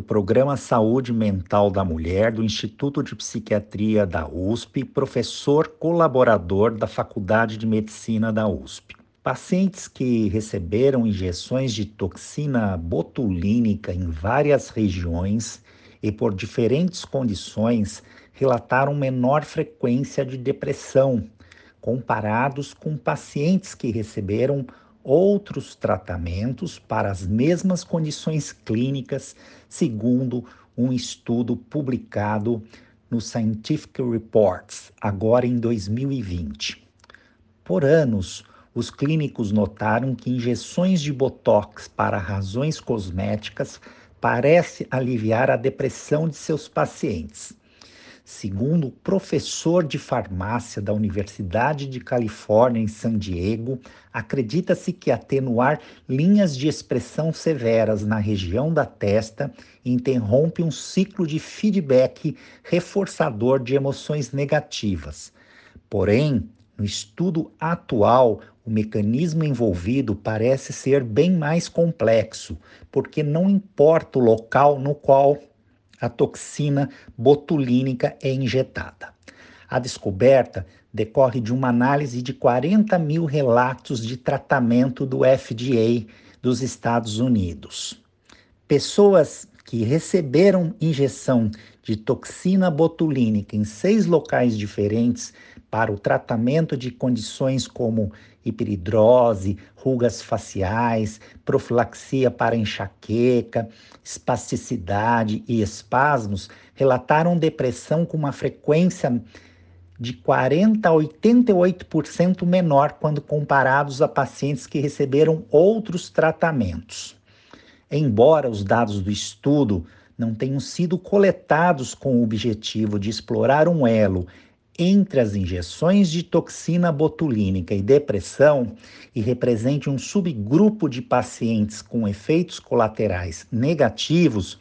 do Programa Saúde Mental da Mulher do Instituto de Psiquiatria da USP, professor colaborador da Faculdade de Medicina da USP. Pacientes que receberam injeções de toxina botulínica em várias regiões e por diferentes condições relataram menor frequência de depressão, comparados com pacientes que receberam outros tratamentos para as mesmas condições clínicas, segundo um estudo publicado no Scientific Reports, agora em 2020. Por anos, os clínicos notaram que injeções de botox para razões cosméticas parece aliviar a depressão de seus pacientes. Segundo o professor de farmácia da Universidade de Califórnia em San Diego, acredita-se que atenuar linhas de expressão severas na região da testa interrompe um ciclo de feedback reforçador de emoções negativas. Porém, no estudo atual, o mecanismo envolvido parece ser bem mais complexo, porque não importa o local no qual a toxina botulínica é injetada. A descoberta decorre de uma análise de 40 mil relatos de tratamento do FDA dos Estados Unidos. Pessoas que receberam injeção de toxina botulínica em seis locais diferentes para o tratamento de condições como hiperidrose, rugas faciais, profilaxia para enxaqueca, espasticidade e espasmos, relataram depressão com uma frequência de 40 a 88% menor quando comparados a pacientes que receberam outros tratamentos. Embora os dados do estudo não tenham sido coletados com o objetivo de explorar um elo entre as injeções de toxina botulínica e depressão e represente um subgrupo de pacientes com efeitos colaterais negativos,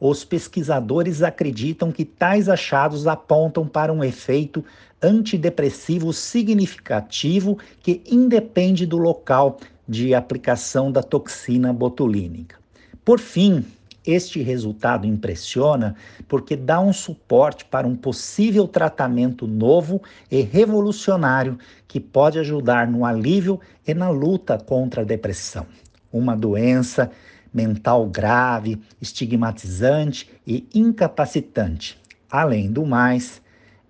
os pesquisadores acreditam que tais achados apontam para um efeito antidepressivo significativo que independe do local de aplicação da toxina botulínica. Por fim, este resultado impressiona porque dá um suporte para um possível tratamento novo e revolucionário que pode ajudar no alívio e na luta contra a depressão, uma doença mental grave, estigmatizante e incapacitante. Além do mais,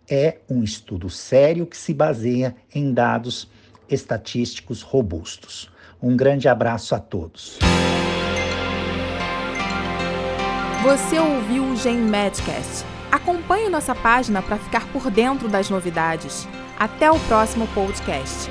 é um estudo sério que se baseia em dados estatísticos robustos. Um grande abraço a todos. Você ouviu o Gen Medcast. Acompanhe nossa página para ficar por dentro das novidades. Até o próximo podcast.